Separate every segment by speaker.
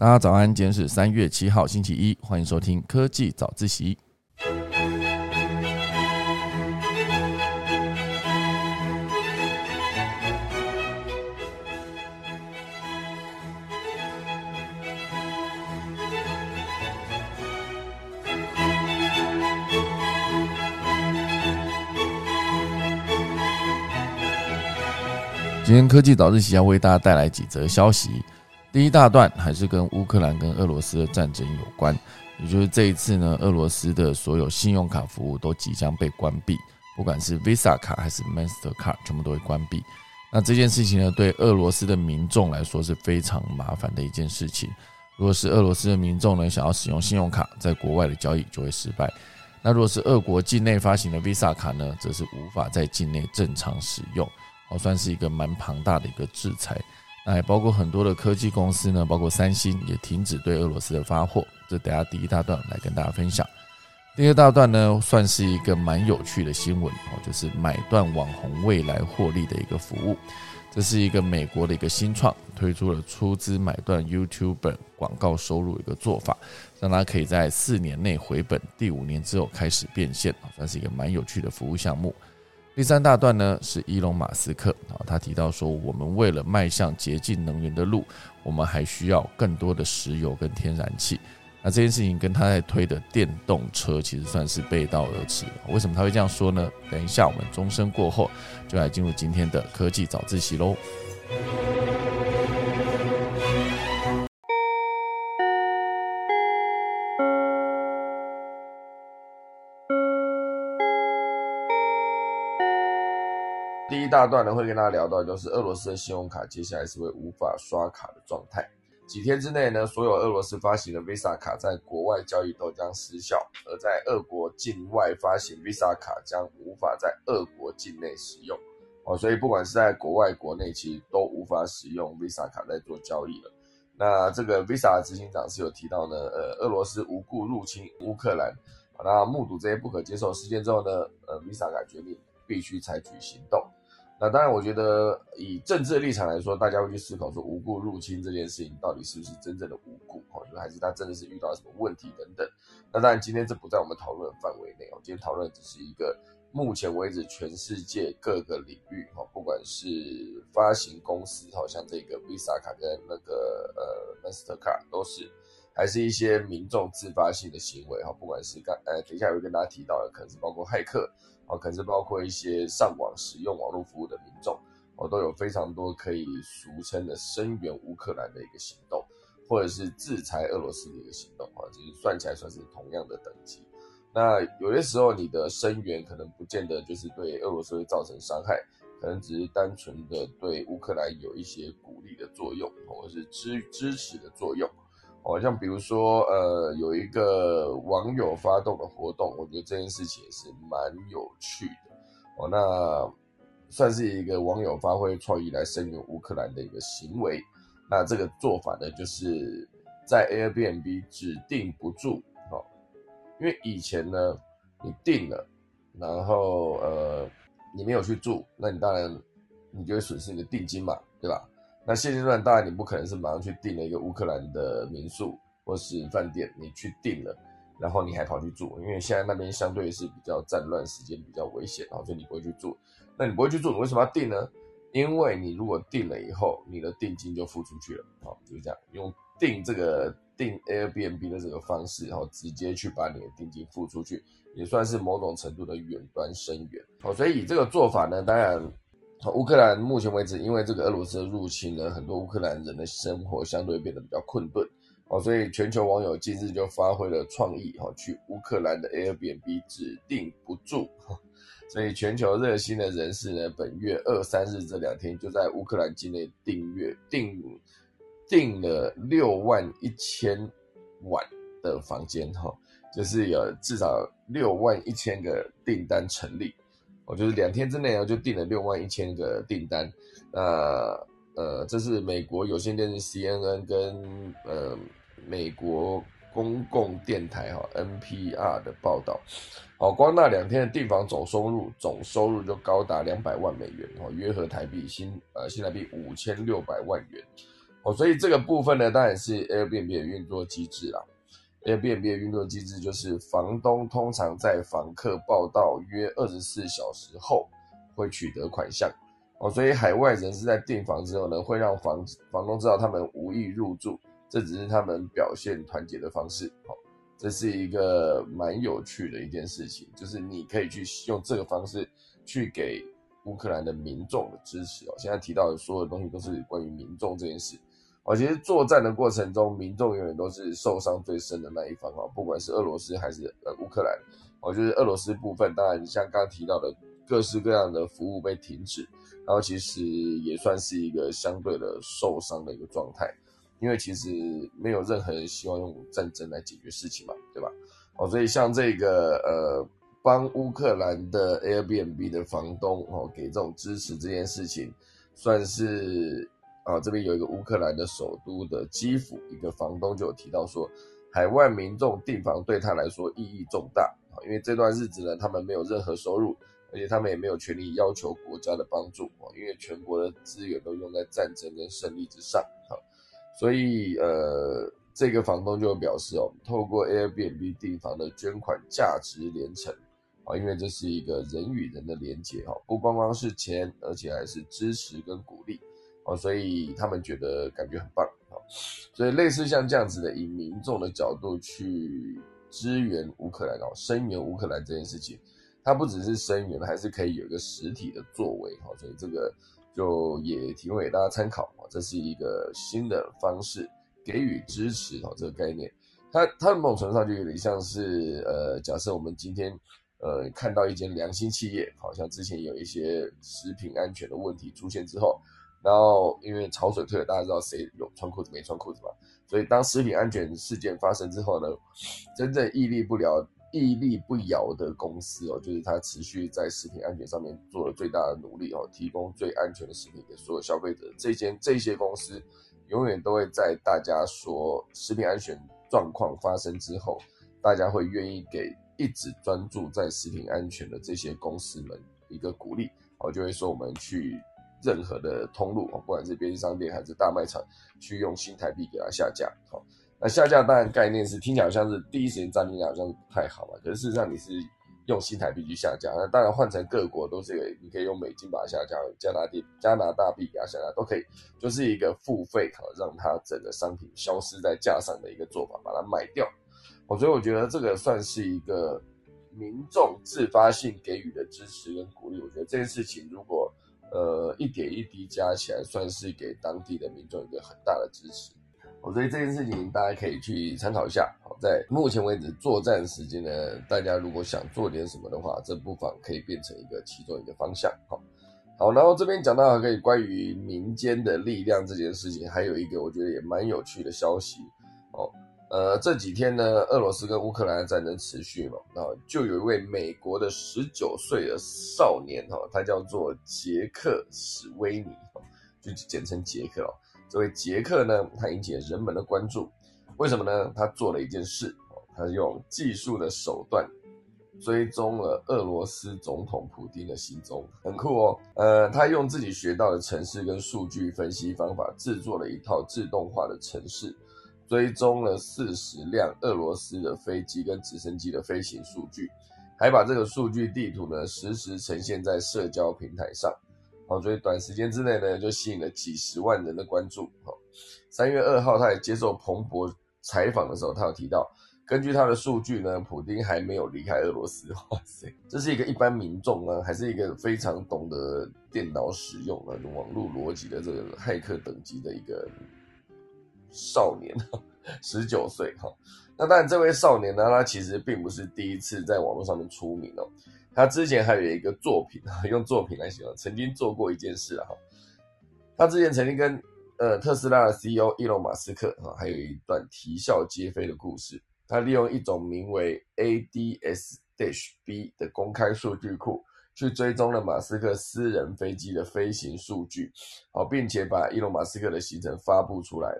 Speaker 1: 大家早安，今天是三月七号，星期一，欢迎收听科技早自习。今天科技早自习要为大家带来几则消息。第一大段还是跟乌克兰跟俄罗斯的战争有关，也就是这一次呢，俄罗斯的所有信用卡服务都即将被关闭，不管是 Visa 卡还是 Master 卡，全部都会关闭。那这件事情呢，对俄罗斯的民众来说是非常麻烦的一件事情。如果是俄罗斯的民众呢，想要使用信用卡在国外的交易就会失败。那如果是俄国境内发行的 Visa 卡呢，则是无法在境内正常使用，哦，算是一个蛮庞大的一个制裁。哎，包括很多的科技公司呢，包括三星也停止对俄罗斯的发货。这等下第一大段来跟大家分享。第二大段呢，算是一个蛮有趣的新闻哦，就是买断网红未来获利的一个服务。这是一个美国的一个新创，推出了出资买断 YouTube 广告收入一个做法，让他可以在四年内回本，第五年之后开始变现，算是一个蛮有趣的服务项目。第三大段呢是伊隆马斯克啊，他提到说，我们为了迈向洁净能源的路，我们还需要更多的石油跟天然气。那这件事情跟他在推的电动车其实算是背道而驰。为什么他会这样说呢？等一下我们钟声过后就来进入今天的科技早自习喽。大段呢，会跟大家聊到，就是俄罗斯的信用卡接下来是会无法刷卡的状态。几天之内呢，所有俄罗斯发行的 Visa 卡在国外交易都将失效，而在俄国境外发行 Visa 卡将无法在俄国境内使用。哦，所以不管是在国外、国内，其实都无法使用 Visa 卡在做交易了。那这个 Visa 执行长是有提到呢，呃，俄罗斯无故入侵乌克兰，那目睹这些不可接受事件之后呢，呃，Visa 卡决定必须采取行动。那当然，我觉得以政治的立场来说，大家会去思考说无故入侵这件事情到底是不是真正的无故，哦，还是他真的是遇到什么问题等等。那当然，今天这不在我们讨论的范围内哦，今天讨论只是一个目前为止全世界各个领域，哈，不管是发行公司，好像这个 Visa 卡跟那个呃 Master 卡都是，还是一些民众自发性的行为，哈，不管是刚呃，等一下会跟大家提到的，可能是包括骇客。哦，可是包括一些上网使用网络服务的民众，哦，都有非常多可以俗称的声援乌克兰的一个行动，或者是制裁俄罗斯的一个行动，啊，就是算起来算是同样的等级。那有些时候你的声援可能不见得就是对俄罗斯会造成伤害，可能只是单纯的对乌克兰有一些鼓励的作用，或者是支支持的作用。哦，像比如说，呃，有一个网友发动的活动，我觉得这件事情也是蛮有趣的。哦，那算是一个网友发挥创意来声援乌克兰的一个行为。那这个做法呢，就是在 Airbnb 指定不住，哦，因为以前呢，你定了，然后呃，你没有去住，那你当然你就会损失你的定金嘛，对吧？那现阶段当然你不可能是马上去订了一个乌克兰的民宿或是饭店，你去订了，然后你还跑去住，因为现在那边相对是比较战乱，时间比较危险，然后所以你不会去住。那你不会去住，你为什么要订呢？因为你如果订了以后，你的定金就付出去了，好，就是这样，用订这个订 Airbnb 的这个方式，然后直接去把你的定金付出去，也算是某种程度的远端声援。好，所以这个做法呢，当然。乌克兰目前为止，因为这个俄罗斯的入侵呢，很多乌克兰人的生活相对变得比较困顿哦，所以全球网友近日就发挥了创意哈，去乌克兰的 Airbnb 指定不住，所以全球热心的人士呢，本月二三日这两天就在乌克兰境内订阅订订了六万一千晚的房间哈，就是有至少六万一千个订单成立。我就是两天之内啊，就订了六万一千个订单。那呃，这是美国有线电视 CNN 跟呃美国公共电台哈 NPR 的报道。好，光那两天的订房总收入总收入就高达两百万美元哦，约合台币新呃新台币五千六百万元。哦，所以这个部分呢，当然是 Airbnb 的运作机制啦。Airbnb 的运作机制就是房东通常在房客报到约二十四小时后会取得款项。哦，所以海外人士在订房之后呢，会让房房东知道他们无意入住，这只是他们表现团结的方式。好，这是一个蛮有趣的一件事情，就是你可以去用这个方式去给乌克兰的民众的支持哦。现在提到的所有东西都是关于民众这件事。哦，其实作战的过程中，民众永远都是受伤最深的那一方啊，不管是俄罗斯还是呃乌克兰。哦，就是俄罗斯部分，当然像刚刚提到的各式各样的服务被停止。然后其实也算是一个相对的受伤的一个状态，因为其实没有任何人希望用战争来解决事情嘛，对吧？哦，所以像这个呃，帮乌克兰的 Airbnb 的房东哦，给这种支持这件事情，算是啊，这边有一个乌克兰的首都的基辅一个房东就有提到说，海外民众订房对他来说意义重大啊，因为这段日子呢，他们没有任何收入。而且他们也没有权利要求国家的帮助啊，因为全国的资源都用在战争跟胜利之上啊，所以呃，这个房东就表示哦，透过 Airbnb 订房的捐款价值连城啊，因为这是一个人与人的连接哈，不光光是钱，而且还是支持跟鼓励哦，所以他们觉得感觉很棒啊，所以类似像这样子的，以民众的角度去支援乌克兰哦，声援乌克兰这件事情。它不只是声援，还是可以有一个实体的作为哈，所以这个就也提供给大家参考啊。这是一个新的方式给予支持哦，这个概念，它它某种程度上就有点像是呃，假设我们今天呃看到一间良心企业，好像之前有一些食品安全的问题出现之后，然后因为潮水退了，大家知道谁有穿裤子没穿裤子嘛，所以当食品安全事件发生之后呢，真正屹立不了。屹立不摇的公司哦，就是它持续在食品安全上面做了最大的努力哦，提供最安全的食品给所有消费者。这间这些公司永远都会在大家说食品安全状况发生之后，大家会愿意给一直专注在食品安全的这些公司们一个鼓励哦，就会说我们去任何的通路，不管是便利商店还是大卖场，去用新台币给它下架好。那下架当然概念是听起来好像是第一时间占领好像不太好嘛，可是事实上你是用新台币去下架，那当然换成各国都是你可以用美金把它下架，加拿大加拿大币给它下架都可以，就是一个付费哈，让它整个商品消失在架上的一个做法，把它卖掉。我所以我觉得这个算是一个民众自发性给予的支持跟鼓励。我觉得这件事情如果呃一点一滴加起来，算是给当地的民众一个很大的支持。我所以这件事情大家可以去参考一下。好，在目前为止作战时间呢，大家如果想做点什么的话，这不妨可以变成一个其中一个方向。好，好，然后这边讲到可以关于民间的力量这件事情，还有一个我觉得也蛮有趣的消息。呃，这几天呢，俄罗斯跟乌克兰的战争持续嘛，然后就有一位美国的十九岁的少年哈，他叫做杰克史威尼，就简称杰克哦。这位杰克呢，他引起了人们的关注，为什么呢？他做了一件事，他用技术的手段追踪了俄罗斯总统普京的行踪，很酷哦。呃，他用自己学到的城市跟数据分析方法，制作了一套自动化的城市，追踪了四十辆俄罗斯的飞机跟直升机的飞行数据，还把这个数据地图呢实时呈现在社交平台上。好，所以短时间之内呢，就吸引了几十万人的关注。好，三月二号，他也接受彭博采访的时候，他有提到，根据他的数据呢，普京还没有离开俄罗斯。哇塞，这是一个一般民众呢，还是一个非常懂得电脑使用的网络逻辑的这个骇客等级的一个少年，十九岁。哈，那当然，这位少年呢，他其实并不是第一次在网络上面出名哦。他之前还有一个作品啊，用作品来形容，曾经做过一件事啊。他之前曾经跟呃特斯拉的 CEO 伊隆马斯克啊，还有一段啼笑皆非的故事。他利用一种名为 ADS dash B 的公开数据库，去追踪了马斯克私人飞机的飞行数据，好，并且把伊隆马斯克的行程发布出来。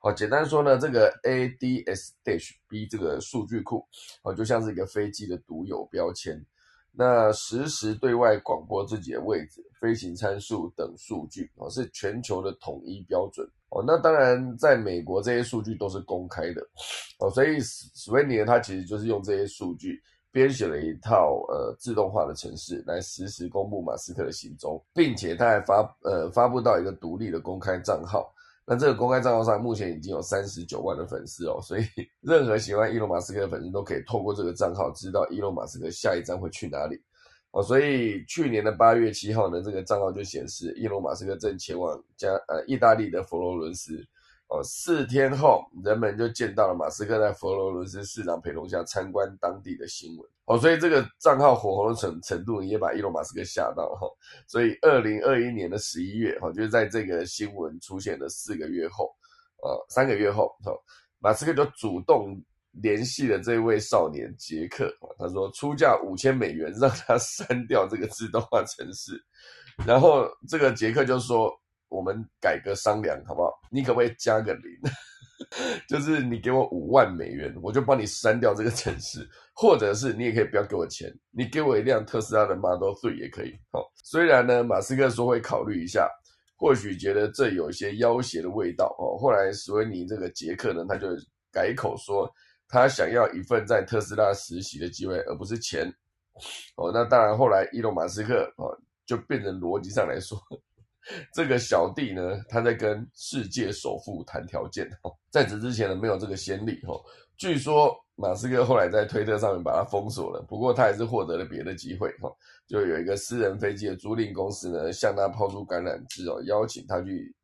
Speaker 1: 好，简单说呢，这个 adshb 这个数据库，哦，就像是一个飞机的独有标签。那实时对外广播自己的位置、飞行参数等数据哦，是全球的统一标准哦。那当然，在美国这些数据都是公开的哦，所以史威尼他其实就是用这些数据编写了一套呃自动化的程式来实时公布马斯克的行踪，并且他还发呃发布到一个独立的公开账号。那这个公开账号上目前已经有三十九万的粉丝哦，所以 任何喜欢伊隆马斯克的粉丝都可以透过这个账号知道伊隆马斯克下一站会去哪里哦。所以去年的八月七号呢，这个账号就显示伊隆马斯克正前往加呃意大利的佛罗伦斯。哦，四天后，人们就见到了马斯克在佛罗伦斯市长陪同下参观当地的新闻。哦，所以这个账号火红的程程度也把伊隆马斯克吓到了哈。所以，二零二一年的十一月，哈，就是在这个新闻出现的四个月后，呃，三个月后，哈，马斯克就主动联系了这位少年杰克，他说出价五千美元让他删掉这个自动化程式，然后这个杰克就说。我们改个商量好不好？你可不可以加个零？就是你给我五万美元，我就帮你删掉这个城市，或者是你也可以不要给我钱，你给我一辆特斯拉的 Model Three 也可以。好，虽然呢，马斯克说会考虑一下，或许觉得这有一些要挟的味道哦。后来史威尼这个杰克呢，他就改口说，他想要一份在特斯拉实习的机会，而不是钱。哦，那当然，后来伊隆马斯克哦，就变成逻辑上来说。这个小弟呢，他在跟世界首富谈条件哈，在此之前呢，没有这个先例哈。据说马斯克后来在推特上面把他封锁了，不过他还是获得了别的机会哈，就有一个私人飞机的租赁公司呢，向他抛出橄榄枝哦，邀请他去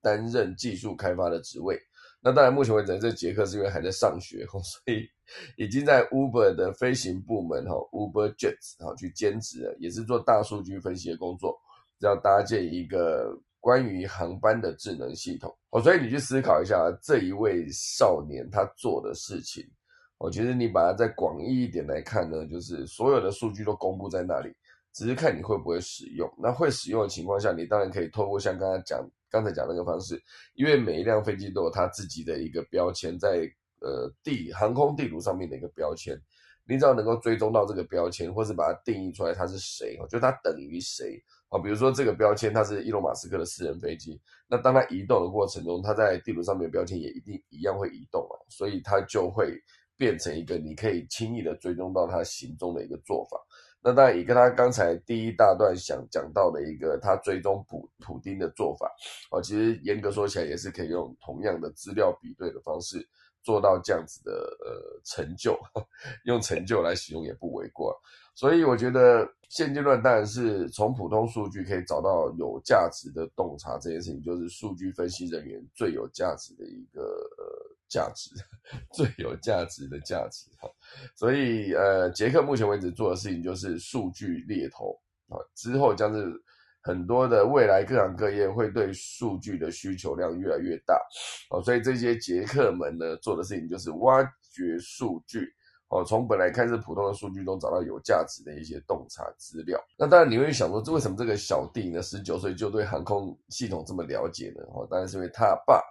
Speaker 1: 担任技术开发的职位。那当然，目前为止，这杰克是因为还在上学哦，所以已经在 Uber 的飞行部门哈，Uber Jets 哈去兼职了，也是做大数据分析的工作。要搭建一个关于航班的智能系统哦，所以你去思考一下这一位少年他做的事情，我觉得你把它再广义一点来看呢，就是所有的数据都公布在那里，只是看你会不会使用。那会使用的情况下，你当然可以透过像刚才讲刚才讲那个方式，因为每一辆飞机都有它自己的一个标签，在呃地航空地图上面的一个标签，你只要能够追踪到这个标签，或是把它定义出来它是谁，就它等于谁。啊，比如说这个标签，它是伊隆马斯克的私人飞机，那当它移动的过程中，它在地图上面的标签也一定一样会移动啊，所以它就会变成一个你可以轻易的追踪到它行踪的一个做法。那当然，也跟他刚才第一大段想讲到的一个他追踪普普丁的做法，哦，其实严格说起来也是可以用同样的资料比对的方式做到这样子的呃成就，用成就来形容也不为过。所以我觉得现阶段当然是从普通数据可以找到有价值的洞察这件事情，就是数据分析人员最有价值的一个呃价值，最有价值的价值哈。所以呃，杰克目前为止做的事情就是数据猎头啊，之后将是很多的未来各行各业会对数据的需求量越来越大哦，所以这些捷克们呢做的事情就是挖掘数据。哦，从本来看似普通的数据中找到有价值的一些洞察资料。那当然你会想说，这为什么这个小弟呢，十九岁就对航空系统这么了解呢？哦，当然是因为他爸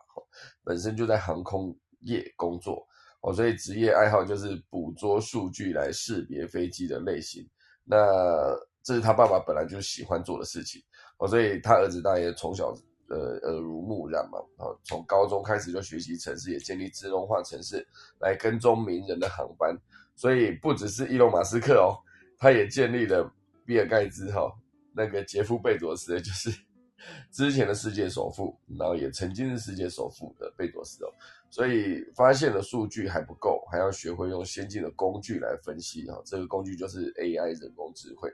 Speaker 1: 本身就在航空业工作，哦，所以职业爱好就是捕捉数据来识别飞机的类型。那这是他爸爸本来就喜欢做的事情，哦，所以他儿子大爷从小。呃，耳濡目染嘛，哦，从高中开始就学习城市，也建立自动化城市来跟踪名人的航班，所以不只是伊隆马斯克哦，他也建立了比尔盖茨哈，那个杰夫贝佐斯就是 之前的世界首富，然后也曾经是世界首富的贝佐斯哦，所以发现的数据还不够，还要学会用先进的工具来分析哈，这个工具就是 AI 人工智慧。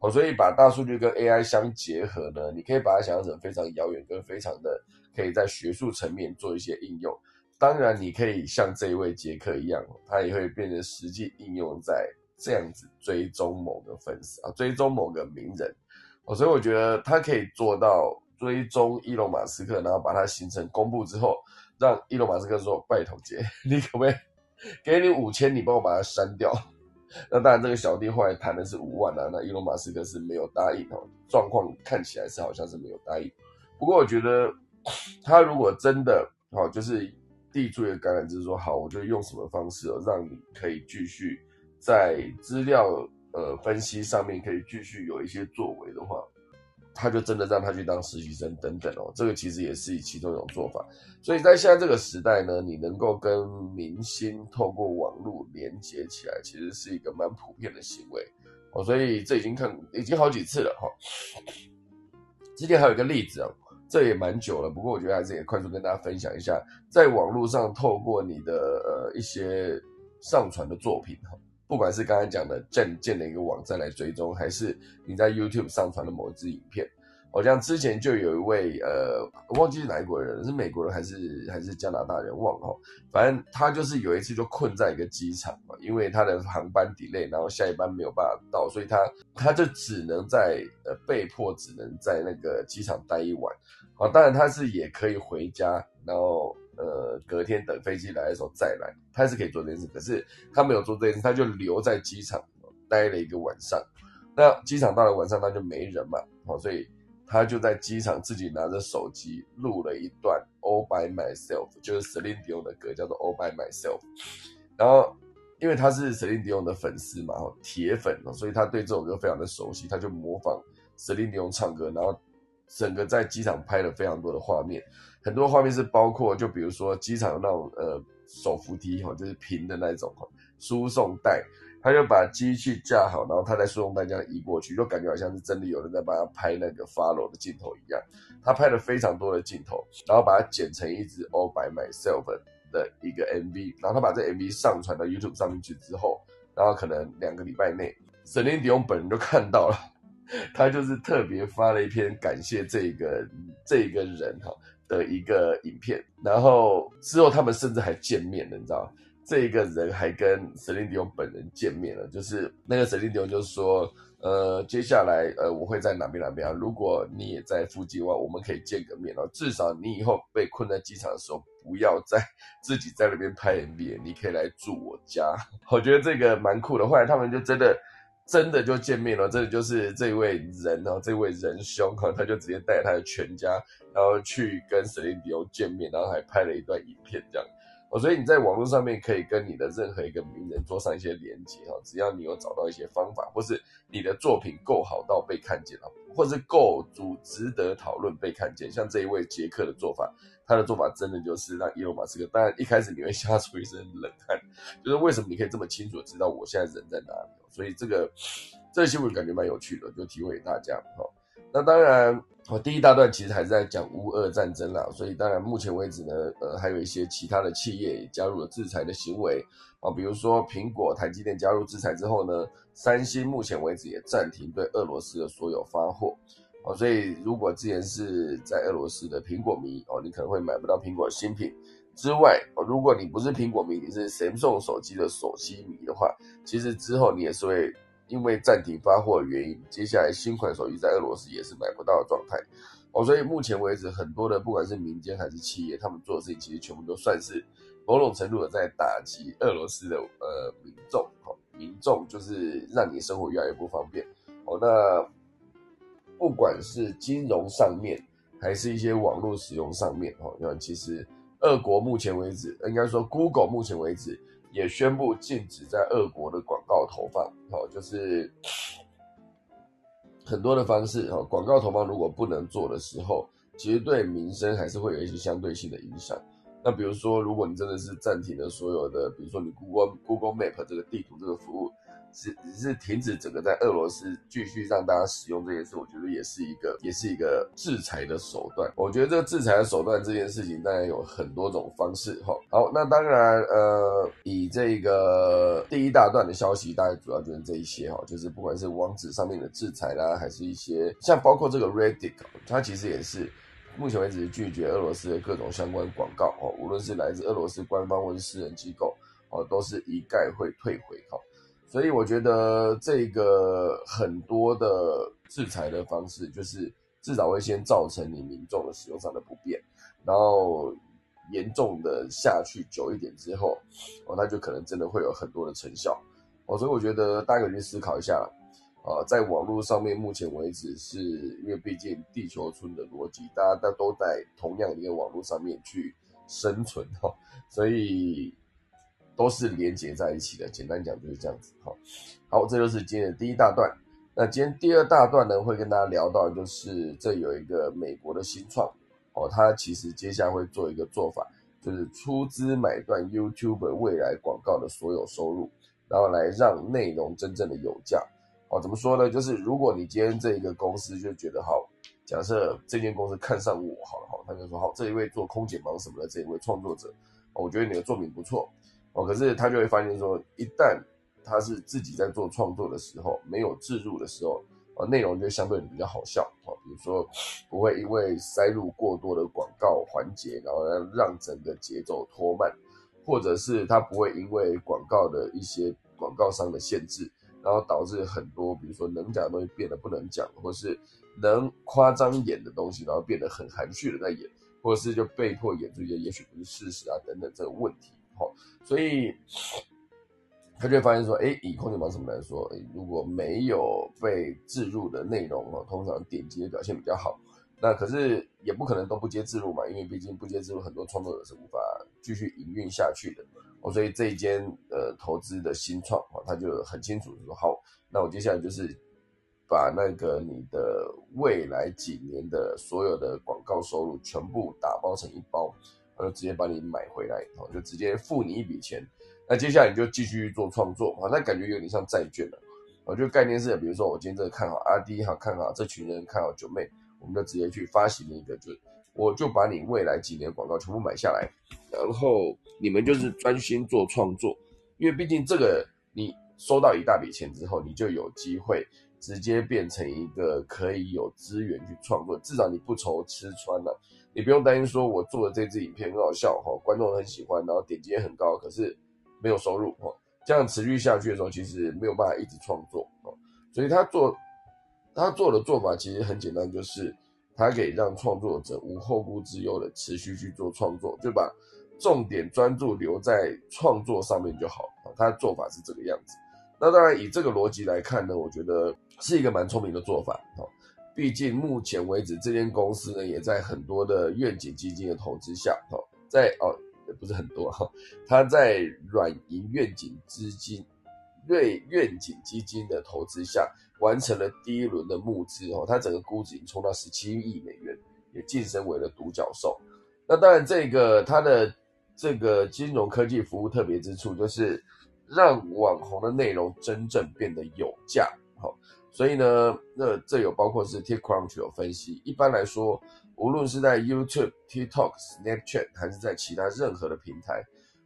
Speaker 1: 哦，所以把大数据跟 AI 相结合呢，你可以把它想象成非常遥远跟非常的可以在学术层面做一些应用。当然，你可以像这一位杰克一样，他也会变成实际应用在这样子追踪某个粉丝啊，追踪某个名人。哦，所以我觉得他可以做到追踪伊隆马斯克，然后把它形成公布之后，让伊隆马斯克说：“拜托杰，你可不可以给你五千，你帮我把它删掉？”那当然，这个小弟后来谈的是五万啊，那伊隆马斯克是没有答应哦，状况看起来是好像是没有答应。不过我觉得他如果真的好，就是递出一个橄榄枝，说好，我就用什么方式哦，让你可以继续在资料呃分析上面可以继续有一些作为的话，他就真的让他去当实习生等等哦，这个其实也是其中一种做法。所以在现在这个时代呢，你能够跟明星透过网络连接起来，其实是一个蛮普遍的行为哦。所以这已经看已经好几次了哈。之前还有一个例子啊。这也蛮久了，不过我觉得还是也快速跟大家分享一下，在网络上透过你的呃一些上传的作品哈，不管是刚才讲的建建的一个网站来追踪，还是你在 YouTube 上传的某一支影片。好像之前就有一位呃，我忘记是哪一国人，是美国人还是还是加拿大人，忘了。反正他就是有一次就困在一个机场嘛，因为他的航班 delay，然后下一班没有办法到，所以他他就只能在呃被迫只能在那个机场待一晚。啊，当然他是也可以回家，然后呃隔天等飞机来的时候再来，他是可以做这件事。可是他没有做这件事，他就留在机场待了一个晚上。那机场到了晚上，那就没人嘛，好，所以。他就在机场自己拿着手机录了一段《All by Myself》，就是 Celine Dion 的歌，叫做《All by Myself》。然后，因为他是 Celine Dion 的粉丝嘛，铁粉所以他对这首歌非常的熟悉。他就模仿 Celine Dion 唱歌，然后整个在机场拍了非常多的画面。很多画面是包括，就比如说机场那种呃手扶梯哈，就是平的那种哈输送带。他就把机器架好，然后他在输送带这样移过去，就感觉好像是真的有人在帮他拍那个 follow 的镜头一样。他拍了非常多的镜头，然后把它剪成一支 All by Myself 的一个 MV。然后他把这 MV 上传到 YouTube 上面去之后，然后可能两个礼拜内沈凌迪翁本人就看到了，他就是特别发了一篇感谢这个这个人哈的一个影片。然后之后他们甚至还见面了，你知道。这一个人还跟 Celine Dion 本人见面了，就是那个 Celine Dion 就说，呃，接下来呃我会在哪边哪边啊？如果你也在附近的话，我们可以见个面哦。至少你以后被困在机场的时候，不要再 自己在那边拍 MV，你可以来住我家。我觉得这个蛮酷的。后来他们就真的真的就见面了，真的就是这位人哦，这位仁兄哈，他就直接带他的全家，然后去跟 Celine Dion 见面，然后还拍了一段影片这样。哦，所以你在网络上面可以跟你的任何一个名人做上一些连接哈，只要你有找到一些方法，或是你的作品够好到被看见了，或是够足值得讨论被看见，像这一位杰克的做法，他的做法真的就是让伊隆马斯克，当然一开始你会吓出一身冷汗，就是为什么你可以这么清楚的知道我现在人在哪里？所以这个这个新闻感觉蛮有趣的，就提供给大家哈。那当然。哦，第一大段其实还是在讲乌俄战争啦，所以当然目前为止呢，呃，还有一些其他的企业也加入了制裁的行为啊，比如说苹果、台积电加入制裁之后呢，三星目前为止也暂停对俄罗斯的所有发货，哦，所以如果之前是在俄罗斯的苹果迷哦，你可能会买不到苹果新品之外，哦，如果你不是苹果迷，你是 Samsung 手机的手机迷的话，其实之后你也是会。因为暂停发货的原因，接下来新款手机在俄罗斯也是买不到的状态哦。所以目前为止，很多的不管是民间还是企业，他们做的事情其实全部都算是某种程度的在打击俄罗斯的呃民众。哦，民众就是让你生活越来越不方便哦。那不管是金融上面，还是一些网络使用上面，哦，那其实俄国目前为止，应该说 Google 目前为止。也宣布禁止在俄国的广告投放，哦，就是很多的方式，哦，广告投放如果不能做的时候，其实对民生还是会有一些相对性的影响。那比如说，如果你真的是暂停了所有的，比如说你 Google Google Map 这个地图这个服务。只只是停止整个在俄罗斯继续让大家使用这件事，我觉得也是一个也是一个制裁的手段。我觉得这个制裁的手段这件事情当然有很多种方式哈。好，那当然呃，以这个第一大段的消息，大概主要就是这一些哈，就是不管是网址上面的制裁啦，还是一些像包括这个 Reddit，它其实也是目前为止拒绝俄罗斯的各种相关广告哦，无论是来自俄罗斯官方或是私人机构哦，都是一概会退回哈。所以我觉得这个很多的制裁的方式，就是至少会先造成你民众的使用上的不便，然后严重的下去久一点之后，哦，那就可能真的会有很多的成效。哦，所以我觉得大家可以去思考一下，啊，在网络上面，目前为止是因为毕竟地球村的逻辑，大家都在同样一个网络上面去生存哈，所以。都是连接在一起的。简单讲就是这样子。好，好，这就是今天的第一大段。那今天第二大段呢，会跟大家聊到，就是这有一个美国的新创哦，它其实接下来会做一个做法，就是出资买断 YouTube 未来广告的所有收入，然后来让内容真正的有价。哦，怎么说呢？就是如果你今天这一个公司就觉得好，假设这间公司看上我好了哈，他就说好，这一位做空姐忙什么的这一位创作者，我觉得你的作品不错哦，可是他就会发现说，一旦他是自己在做创作的时候，没有置入的时候，啊，内容就相对比较好笑啊，比如说不会因为塞入过多的广告环节，然后让整个节奏拖慢，或者是他不会因为广告的一些广告商的限制。然后导致很多，比如说能讲的东西变得不能讲，或是能夸张演的东西，然后变得很含蓄的在演，或者是就被迫演出一些也许不是事实啊等等这个问题，哈，所以他就发现说，哎，以空姐忙什么来说，如果没有被置入的内容哦，通常点击的表现比较好。那可是也不可能都不接自入嘛，因为毕竟不接自入，很多创作者是无法继续营运下去的。哦，所以这一间呃投资的新创哦，他就很清楚说，好，那我接下来就是把那个你的未来几年的所有的广告收入全部打包成一包，他就直接把你买回来，哦，就直接付你一笔钱。那接下来你就继续做创作，那感觉有点像债券了。我觉得概念是，比如说我今天这个看好阿迪，好看好这群人看好九妹。我们就直接去发行一个，就我就把你未来几年广告全部买下来，然后你们就是专心做创作，因为毕竟这个你收到一大笔钱之后，你就有机会直接变成一个可以有资源去创作，至少你不愁吃穿了，你不用担心说我做的这支影片很好笑哈，观众很喜欢，然后点击也很高，可是没有收入哈，这样持续下去的时候，其实没有办法一直创作哦，所以他做。他做的做法其实很简单，就是他可以让创作者无后顾之忧的持续去做创作，就把重点专注留在创作上面就好了。他的做法是这个样子。那当然以这个逻辑来看呢，我觉得是一个蛮聪明的做法。哈，毕竟目前为止这间公司呢，也在很多的愿景基金的投资下，哈，在哦也不是很多哈，他在软银愿景资金、瑞愿景基金的投资下。完成了第一轮的募资哦，它整个估值已经冲到十七亿美元，也晋升为了独角兽。那当然，这个它的这个金融科技服务特别之处，就是让网红的内容真正变得有价。好，所以呢，那这有包括是 TikTok 有分析。一般来说，无论是在 YouTube、TikTok、Snapchat 还是在其他任何的平台，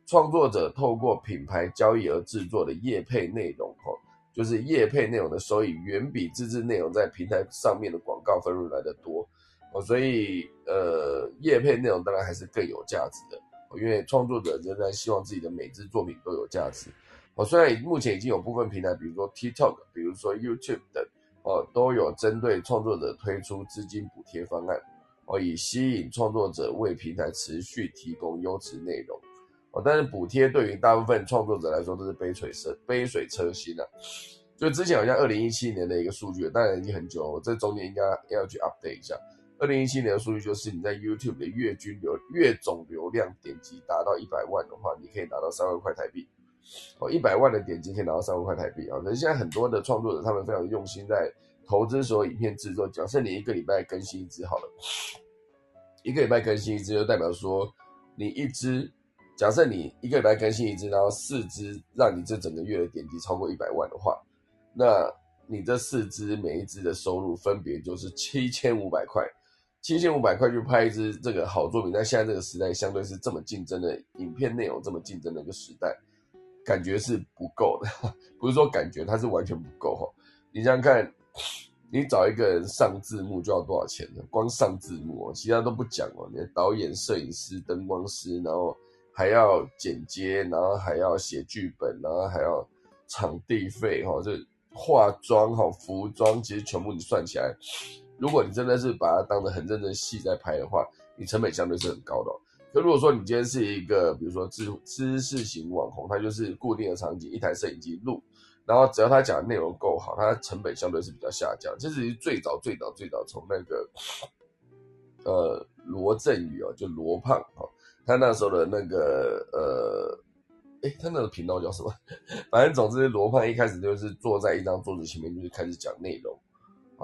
Speaker 1: 创作者透过品牌交易而制作的业配内容，哦。就是业配内容的收益远比自制内容在平台上面的广告分润来的多哦，所以呃，业配内容当然还是更有价值的，因为创作者仍然希望自己的每支作品都有价值哦。虽然目前已经有部分平台，比如说 TikTok，比如说 YouTube 等哦，都有针对创作者推出资金补贴方案哦，以吸引创作者为平台持续提供优质内容。哦，但是补贴对于大部分创作者来说都是杯水车杯水车薪啊。就之前好像二零一七年的一个数据，当然已经很久，我这中间应该要去 update 一下。二零一七年的数据就是你在 YouTube 的月均流月总流量点击达到一百万的话，你可以拿到三万块台币。哦，一百万的点击可以拿到三万块台币啊。可是现在很多的创作者他们非常用心在投资所有影片制作，假设你一个礼拜更新一支好了，一个礼拜更新一支就代表说你一支。假设你一个礼拜更新一支，然后四支让你这整个月的点击超过一百万的话，那你这四支每一支的收入分别就是七千五百块，七千五百块就拍一支这个好作品。在现在这个时代，相对是这么竞争的影片内容这么竞争的一个时代，感觉是不够的。不是说感觉，它是完全不够哈。你想想看，你找一个人上字幕就要多少钱呢？光上字幕哦，其他都不讲哦。你的导演、摄影师、灯光师，然后。还要剪接，然后还要写剧本，然后还要场地费，哈，这化妆，哈，服装，其实全部你算起来，如果你真的是把它当得很认真戏在拍的话，你成本相对是很高的。可如果说你今天是一个，比如说知知识型网红，他就是固定的场景，一台摄影机录，然后只要他讲的内容够好，他成本相对是比较下降。这是最早最早最早从那个，呃，罗振宇哦，就罗胖，哈。他那时候的那个呃哎，他那个频道叫什么？反正总之，罗胖一开始就是坐在一张桌子前面，就是开始讲内容。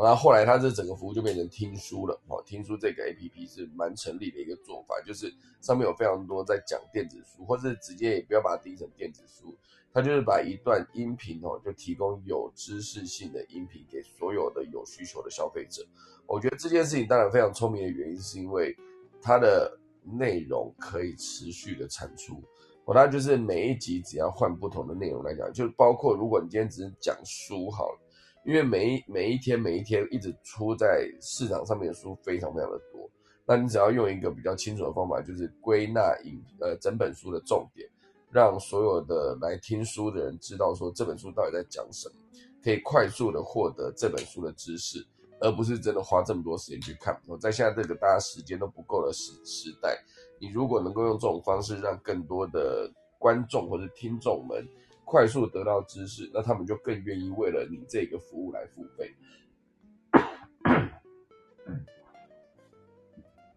Speaker 1: 然后，后来他这整个服务就变成听书了。哦，听书这个 A P P 是蛮成立的一个做法，就是上面有非常多在讲电子书，或是直接也不要把它定义成电子书，它就是把一段音频哦，就提供有知识性的音频给所有的有需求的消费者。我觉得这件事情当然非常聪明的原因，是因为它的内容可以持续的产出。我它就是每一集只要换不同的内容来讲，就包括如果你今天只是讲书好了，因为每一每一天每一天一直出在市场上面的书非常非常的多，那你只要用一个比较清楚的方法，就是归纳影呃整本书的重点，让所有的来听书的人知道说这本书到底在讲什么，可以快速的获得这本书的知识。而不是真的花这么多时间去看。我在现在这个大家时间都不够的时时代，你如果能够用这种方式让更多的观众或者听众们快速得到知识，那他们就更愿意为了你这个服务来付费。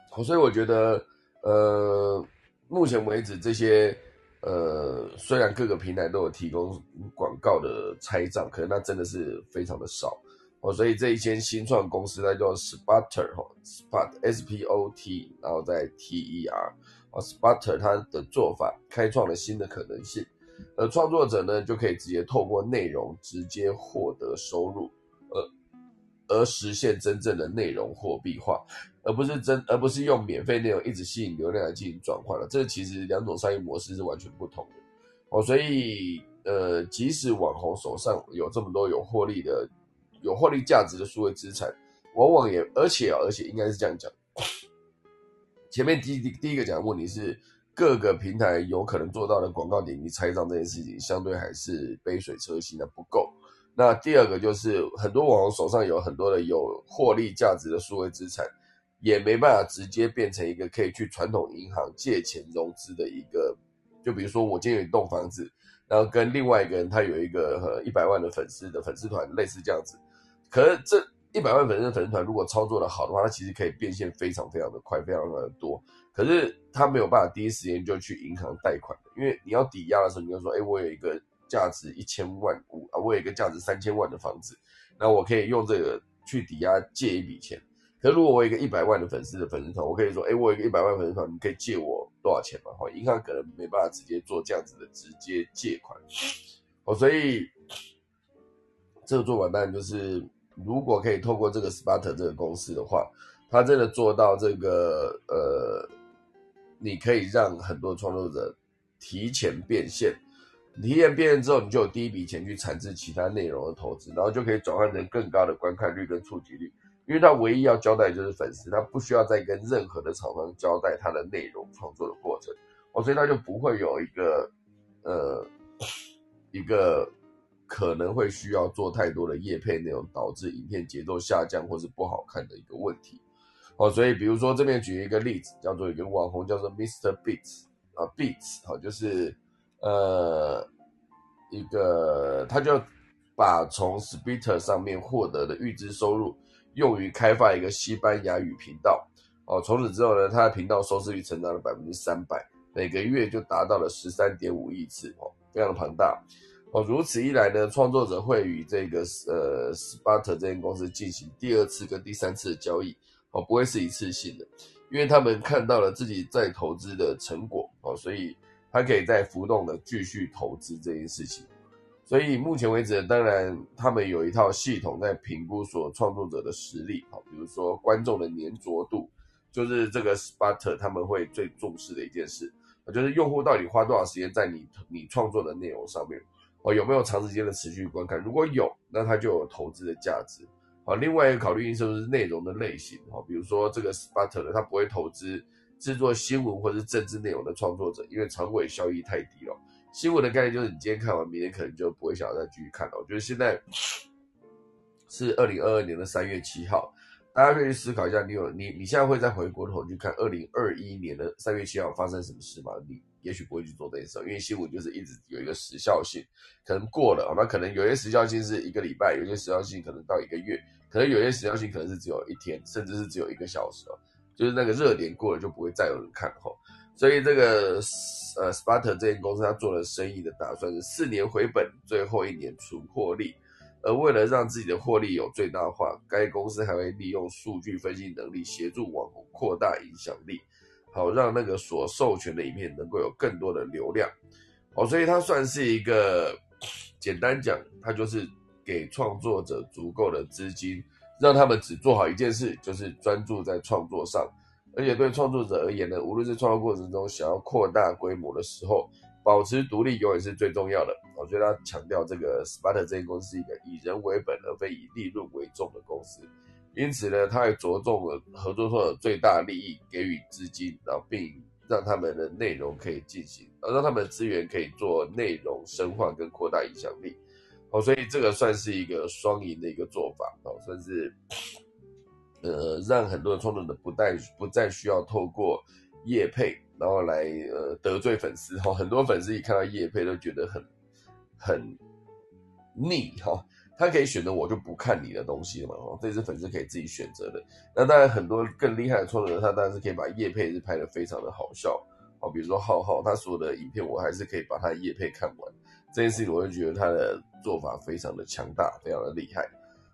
Speaker 1: 好，所以我觉得，呃，目前为止这些，呃，虽然各个平台都有提供广告的拆账，可是那真的是非常的少。哦，所以这一间新创公司它叫 Sputter 哈，Spot S P O T，然后再 T E R，哦，Sputter 它的做法开创了新的可能性，而创作者呢就可以直接透过内容直接获得收入，而而实现真正的内容货币化，而不是真而不是用免费内容一直吸引流量来进行转换了，这其实两种商业模式是完全不同的。哦，所以呃，即使网红手上有这么多有获利的。有获利价值的数位资产，往往也而且而且应该是这样讲。前面第第第一个讲的问题是各个平台有可能做到的广告点击拆账这件事情，相对还是杯水车薪的不够。那第二个就是很多网红手上有很多的有获利价值的数位资产，也没办法直接变成一个可以去传统银行借钱融资的一个。就比如说我今天有一栋房子，然后跟另外一个人他有一个呃一百万的粉丝的粉丝团，类似这样子。可是这一百万粉丝的粉丝团，如果操作的好的话，它其实可以变现非常非常的快，非常的多。可是他没有办法第一时间就去银行贷款因为你要抵押的时候，你就说，哎，我有一个价值一千万五啊，我有一个价值三千万的房子，那我可以用这个去抵押借一笔钱。可是如果我有一个一百万的粉丝的粉丝团，我可以说，哎，我有一个一百万粉丝团，你可以借我多少钱嘛？哈，银行可能没办法直接做这样子的直接借款。哦，所以这个做法当然就是。如果可以透过这个 Sparter 这个公司的话，它真的做到这个呃，你可以让很多创作者提前变现，提前变现之后，你就有第一笔钱去产制其他内容的投资，然后就可以转换成更高的观看率跟触及率。因为他唯一要交代就是粉丝，他不需要再跟任何的厂商交代他的内容创作的过程，哦，所以他就不会有一个呃一个。可能会需要做太多的叶配内容，导致影片节奏下降或是不好看的一个问题。哦，所以比如说这边举一个例子，叫做一个网红叫做 Mr. Beats 啊，Beats 好，就是呃一个他就把从 Splitter 上面获得的预支收入用于开发一个西班牙语频道。哦，从此之后呢，他的频道收视率成长了百分之三百，每个月就达到了十三点五亿次，哦，非常的庞大。哦，如此一来呢，创作者会与这个呃 s p a r t 这间公司进行第二次跟第三次的交易，哦，不会是一次性的，因为他们看到了自己在投资的成果，哦，所以他可以在浮动的继续投资这件事情。所以目前为止，当然他们有一套系统在评估所创作者的实力，哦，比如说观众的粘着度，就是这个 s p a r t 他们会最重视的一件事，就是用户到底花多少时间在你你创作的内容上面。哦，有没有长时间的持续观看？如果有，那它就有投资的价值。好，另外一个考虑因素是内容的类型。好，比如说这个 Sputter 它不会投资制作新闻或是政治内容的创作者，因为长尾效益太低了。新闻的概念就是你今天看完，明天可能就不会想要再继续看了。我觉得现在是二零二二年的三月七号，大家可以思考一下，你有你你现在会再回过头去看二零二一年的三月七号发生什么事吗？你？也许不会去做这件事，因为新闻就是一直有一个时效性，可能过了，那可能有些时效性是一个礼拜，有些时效性可能到一个月，可能有些时效性可能是只有一天，甚至是只有一个小时哦，就是那个热点过了就不会再有人看哈。所以这个呃 s p a r t a 这间公司，它做了生意的打算是四年回本，最后一年纯获利。而为了让自己的获利有最大化，该公司还会利用数据分析能力协助网红扩大影响力，好让那个所授权的影片能够有更多的流量。哦，所以它算是一个简单讲，它就是给创作者足够的资金，让他们只做好一件事，就是专注在创作上。而且对创作者而言呢，无论是创作过程中想要扩大规模的时候，保持独立永远是最重要的。我觉得他强调这个 Sparta 这间公司是一个以人为本而非以利润为重的公司，因此呢，他也着重了合作社的最大利益给予资金，然后并让他们的内容可以进行，而让他们的资源可以做内容深化跟扩大影响力。哦，所以这个算是一个双赢的一个做法，哦，算是呃让很多的创作者不再不再需要透过叶配。然后来呃得罪粉丝哈，很多粉丝一看到叶配都觉得很很腻哈，他可以选择我就不看你的东西了嘛哦，这是粉丝可以自己选择的。那当然很多更厉害的创作者，他当然是可以把叶配是拍的非常的好笑哦，比如说浩浩他所有的影片，我还是可以把他叶配看完。这件事情我就觉得他的做法非常的强大，非常的厉害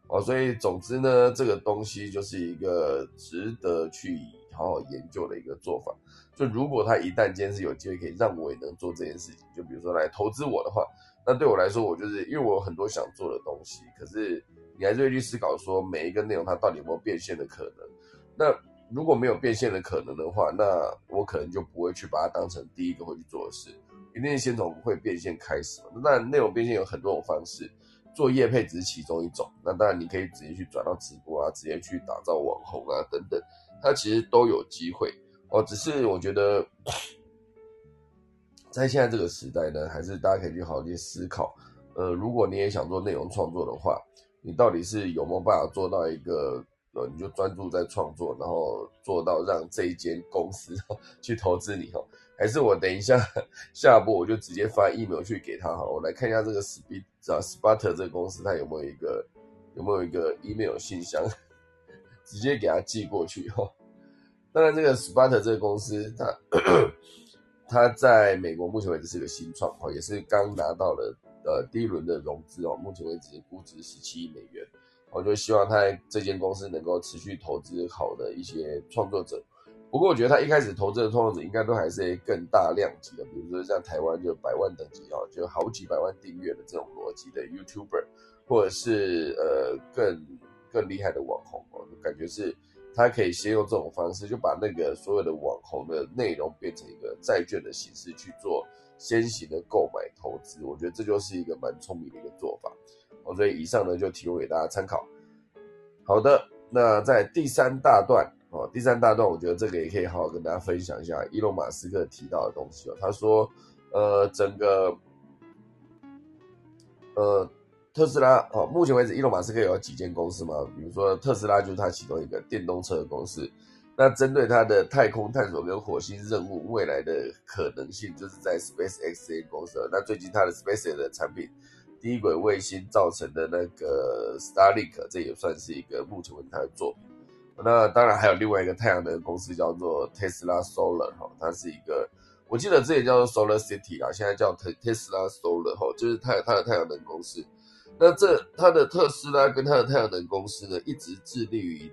Speaker 1: 哦。所以总之呢，这个东西就是一个值得去好好研究的一个做法。就如果他一旦今天是有机会可以让我也能做这件事情，就比如说来投资我的话，那对我来说，我就是因为我有很多想做的东西，可是你还是会去思考说每一个内容它到底有没有变现的可能。那如果没有变现的可能的话，那我可能就不会去把它当成第一个会去做的事，一定先从会变现开始嘛。那内容变现有很多种方式，做业配只是其中一种。那当然你可以直接去转到直播啊，直接去打造网红啊等等，它其实都有机会。哦，只是我觉得，在现在这个时代呢，还是大家可以去好好去思考。呃，如果你也想做内容创作的话，你到底是有没有办法做到一个，呃，你就专注在创作，然后做到让这一间公司 去投资你哦？还是我等一下下播我就直接发 email 去给他好，我来看一下这个 Speed 啊 Sparta 这个公司，它有没有一个有没有一个 email 信箱，直接给他寄过去哈。当然，这个 Sparta 这个公司，它它在美国目前为止是个新创哦，也是刚拿到了呃第一轮的融资哦，目前为止估值十七亿美元。我就希望它这间公司能够持续投资好的一些创作者。不过，我觉得它一开始投资的创作者应该都还是更大量级的，比如说像台湾就百万等级哦，就好几百万订阅的这种逻辑的 YouTuber，或者是呃更更厉害的网红哦，感觉是。他可以先用这种方式，就把那个所有的网红的内容变成一个债券的形式去做先行的购买投资，我觉得这就是一个蛮聪明的一个做法。哦，所以以上呢就提供给大家参考。好的，那在第三大段哦，第三大段我觉得这个也可以好好跟大家分享一下伊隆马斯克提到的东西哦。他说，呃，整个，呃。特斯拉哦，目前为止，伊隆马斯克有几间公司嘛？比如说特斯拉就是他其中一个电动车的公司。那针对他的太空探索跟火星任务未来的可能性，就是在 SpaceX 这间公司。那最近他的 SpaceX 的产品，低轨卫星造成的那个 Starlink，这也算是一个目前为止他的作品。那当然还有另外一个太阳能公司叫做 Tesla Solar 哈，它是一个，我记得之前叫做 Solar City 啊，现在叫 Tesla Solar 哈，就是太它的太阳能公司。那这他的特斯拉跟他的太阳能公司呢，一直致力于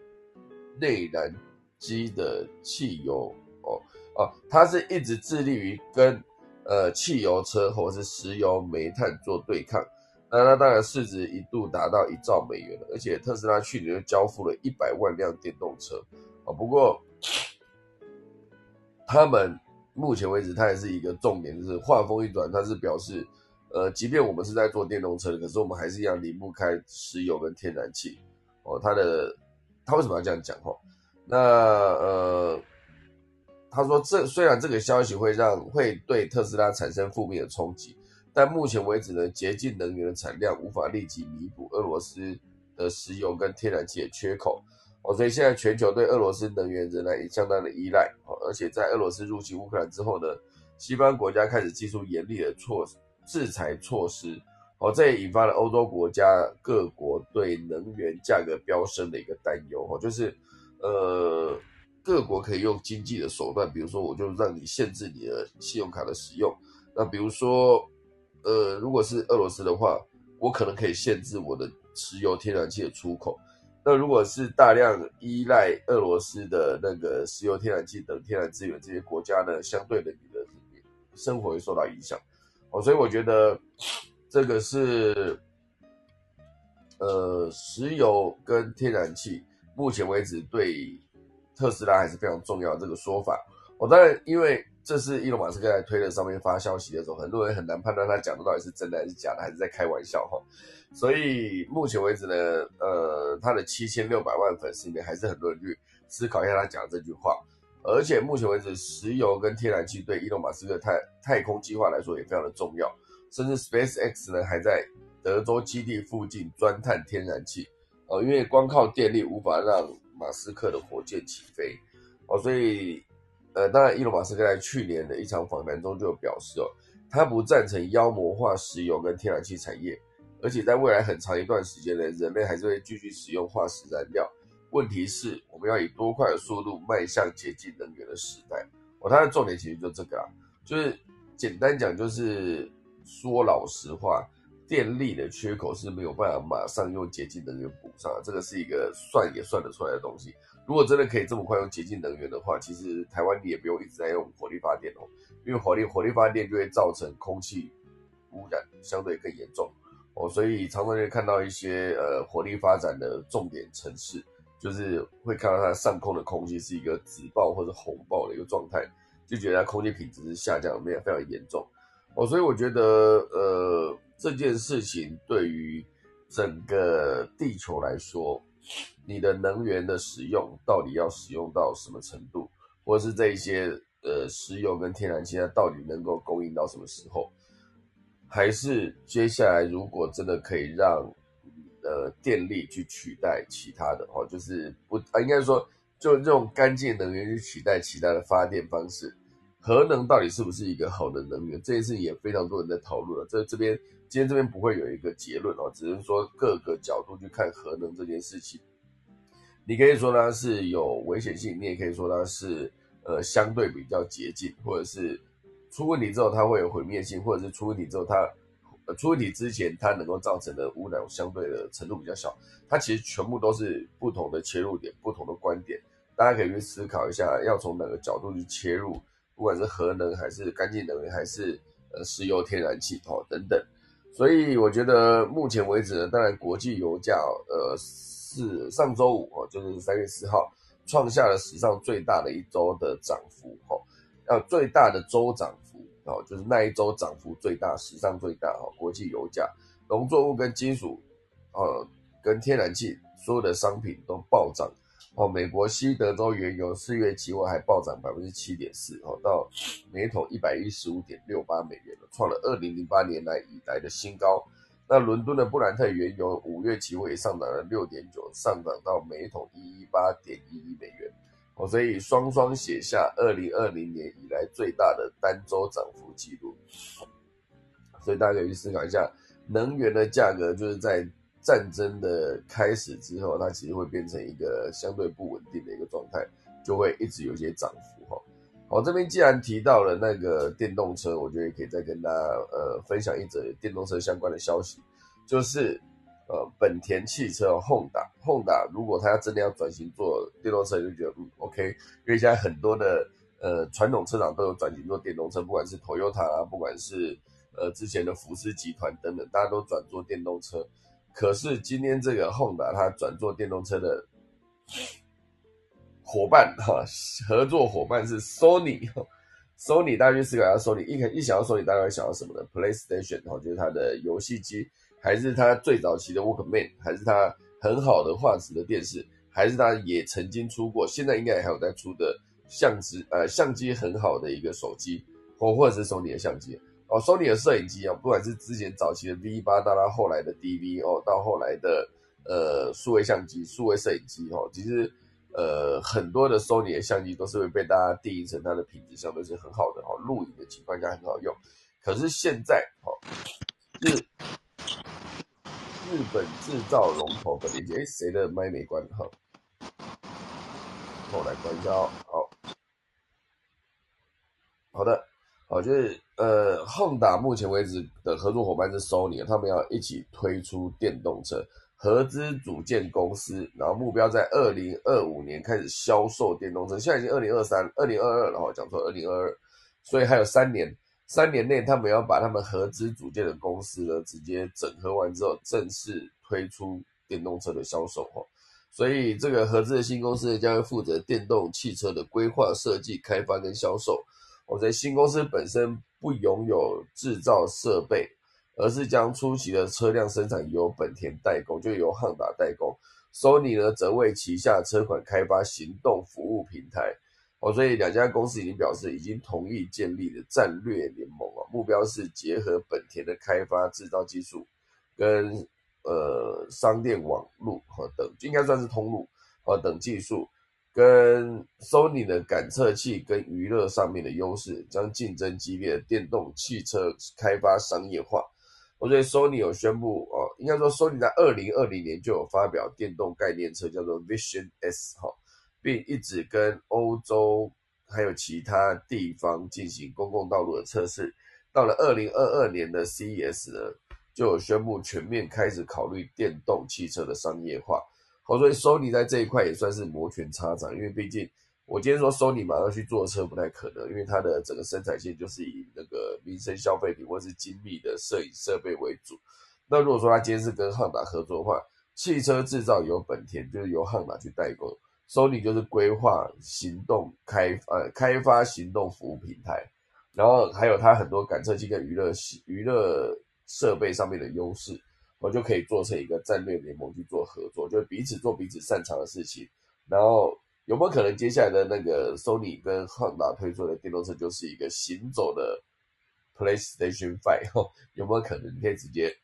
Speaker 1: 内燃机的汽油哦哦，他是一直致力于跟呃汽油车或者是石油煤炭做对抗。那他当然市值一度达到一兆美元了，而且特斯拉去年就交付了一百万辆电动车啊。不过他们目前为止，它也是一个重点，就是话锋一转，他是表示。呃，即便我们是在做电动车，可是我们还是一样离不开石油跟天然气哦。他的他为什么要这样讲哈？那呃，他说这虽然这个消息会让会对特斯拉产生负面的冲击，但目前为止呢，洁净能源的产量无法立即弥补俄罗斯的石油跟天然气的缺口哦。所以现在全球对俄罗斯能源仍然相当的依赖哦。而且在俄罗斯入侵乌克兰之后呢，西方国家开始祭出严厉的措施。制裁措施，哦，这也引发了欧洲国家各国对能源价格飙升的一个担忧，哦，就是，呃，各国可以用经济的手段，比如说我就让你限制你的信用卡的使用。那比如说，呃，如果是俄罗斯的话，我可能可以限制我的石油、天然气的出口。那如果是大量依赖俄罗斯的那个石油、天然气等天然资源这些国家呢，相对的你的生活会受到影响。哦，所以我觉得这个是，呃，石油跟天然气目前为止对特斯拉还是非常重要这个说法。我当然因为。这是伊隆马斯克在推特上面发消息的时候，很多人很难判断他讲的到底是真的还是假的，还是在开玩笑哈。所以目前为止呢，呃，他的七千六百万粉丝里面还是很多人去思考一下他讲的这句话。而且目前为止，石油跟天然气对伊隆马斯克太太空计划来说也非常的重要，甚至 Space X 呢还在德州基地附近钻探天然气哦，因为光靠电力无法让马斯克的火箭起飞哦，所以。呃，当然，伊隆马斯克在去年的一场访谈中就表示哦，他不赞成妖魔化石油跟天然气产业，而且在未来很长一段时间内，人类还是会继续使用化石燃料。问题是，我们要以多快的速度迈向洁净能源的时代？哦，它的重点其实就这个啊，就是简单讲，就是说老实话，电力的缺口是没有办法马上用洁净能源补上，这个是一个算也算得出来的东西。如果真的可以这么快用洁净能源的话，其实台湾也不用一直在用火力发电哦，因为火力火力发电就会造成空气污染相对更严重哦，所以常常会看到一些呃火力发展的重点城市，就是会看到它上空的空气是一个紫爆或者红爆的一个状态，就觉得它空气品质是下降，没有非常严重哦，所以我觉得呃这件事情对于整个地球来说。你的能源的使用到底要使用到什么程度，或者是这一些呃石油跟天然气它到底能够供应到什么时候？还是接下来如果真的可以让呃电力去取代其他的哦，就是不啊应该说就用干净能源去取代其他的发电方式，核能到底是不是一个好的能源？这一次也非常多人在讨论了。这这边今天这边不会有一个结论哦，只是说各个角度去看核能这件事情。你可以说它是有危险性，你也可以说它是呃相对比较洁净，或者是出问题之后它会有毁灭性，或者是出问题之后它呃出问题之前它能够造成的污染相对的程度比较小。它其实全部都是不同的切入点，不同的观点，大家可以去思考一下，要从哪个角度去切入，不管是核能还是干净能源，还是呃石油、天然气哦等等。所以我觉得目前为止呢，当然国际油价呃。是上周五哦，就是三月四号，创下了史上最大的一周的涨幅哦，呃，最大的周涨哦，就是那一周涨幅最大，史上最大哦。国际油价、农作物跟金属，呃，跟天然气所有的商品都暴涨哦。美国西德州原油四月期货还暴涨百分之七点四哦，到每桶一百一十五点六八美元了，创了二零零八年来以来的新高。那伦敦的布兰特原油五月期货也上涨了六点九，上涨到每桶一一八点一一美元，哦，所以双双写下二零二零年以来最大的单周涨幅记录。所以大家可以去思考一下，能源的价格就是在战争的开始之后，它其实会变成一个相对不稳定的一个状态，就会一直有些涨幅哈。好，这边既然提到了那个电动车，我觉得也可以再跟大家呃分享一则电动车相关的消息，就是呃本田汽车 Honda Honda 如果它要真的要转型做电动车，就觉得嗯 OK，因为现在很多的呃传统车厂都有转型做电动车，不管是 Toyota 啊，不管是呃之前的福斯集团等等，大家都转做电动车。可是今天这个 Honda 它转做电动车的。伙伴哈，合作伙伴是 Sony，Sony 大家去思考一下，Sony 一一想到 Sony，大家会想到什么呢？PlayStation 哈，就是它的游戏机，还是它最早期的 Walkman，还是它很好的画质的电视，还是它也曾经出过，现在应该还有在出的相机，呃，相机很好的一个手机，或或者是 Sony 的相机哦，Sony 的摄影机啊，不管是之前早期的 V 八，到它后来的 DV 哦，到后来的呃数位相机、数位摄影机哦，其实。呃，很多的 Sony 的相机都是会被大家定义成它的品质相对是很好的哈，录影的情况下很好用。可是现在哈，日日本制造龙头的理解，哎，谁的麦没关哈？后来关一下哦。好，好的，好，就是呃，Honda 目前为止的合作伙伴是 Sony，他们要一起推出电动车，合资组建公司，然后目标在二零二五年开始销售电动车，现在已经二零二三、二零二二了哈，讲错，二零二二，所以还有三年。三年内，他们要把他们合资组建的公司呢，直接整合完之后，正式推出电动车的销售哦。所以，这个合资的新公司将会负责电动汽车的规划、设计、开发跟销售。我在新公司本身不拥有制造设备，而是将初期的车辆生产由本田代工，就由汉达代工。Sony 呢，则为旗下车款开发行动服务平台。哦，所以两家公司已经表示已经同意建立了战略联盟啊，目标是结合本田的开发制造技术，跟呃商店网络和等，应该算是通路和等技术，跟 Sony 的感测器跟娱乐上面的优势，将竞争激烈的电动汽车开发商业化。我觉得 Sony 有宣布哦，应该说 Sony 在二零二零年就有发表电动概念车，叫做 Vision S 哈。并一直跟欧洲还有其他地方进行公共道路的测试。到了二零二二年的 CES 呢，就有宣布全面开始考虑电动汽车的商业化。好，所以 Sony 在这一块也算是摩拳擦掌，因为毕竟我今天说 Sony 马上去做车不太可能，因为它的整个生产线就是以那个民生消费品或是精密的摄影设备为主。那如果说他今天是跟汉达合作的话，汽车制造由本田，就是由汉达去代工。Sony 就是规划、行动、开呃开发行动服务平台，然后还有它很多感测器跟娱乐娱乐设备上面的优势，我就可以做成一个战略联盟去做合作，就是彼此做彼此擅长的事情。然后有没有可能接下来的那个 Sony 跟 Honda 推出的电动车就是一个行走的 PlayStation Five？有没有可能你可以直接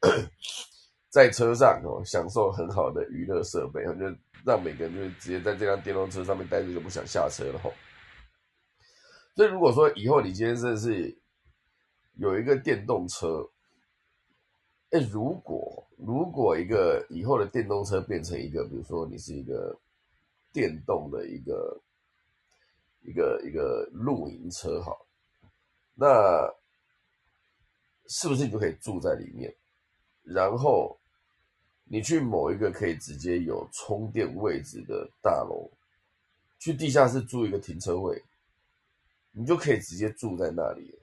Speaker 1: 在车上哦享受很好的娱乐设备？就让每个人就直接在这辆电动车上面待着，就不想下车了吼。所以如果说以后你今天真的是有一个电动车，哎，如果如果一个以后的电动车变成一个，比如说你是一个电动的一个一个一个露营车哈，那是不是你就可以住在里面，然后？你去某一个可以直接有充电位置的大楼，去地下室租一个停车位，你就可以直接住在那里。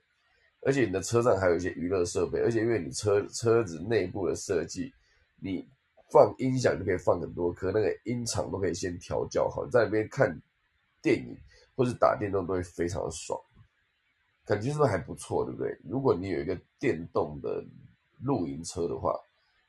Speaker 1: 而且你的车上还有一些娱乐设备，而且因为你车车子内部的设计，你放音响就可以放很多颗，那个音场都可以先调教好，在那边看电影或者打电动都会非常的爽，感觉是不是还不错，对不对？如果你有一个电动的露营车的话。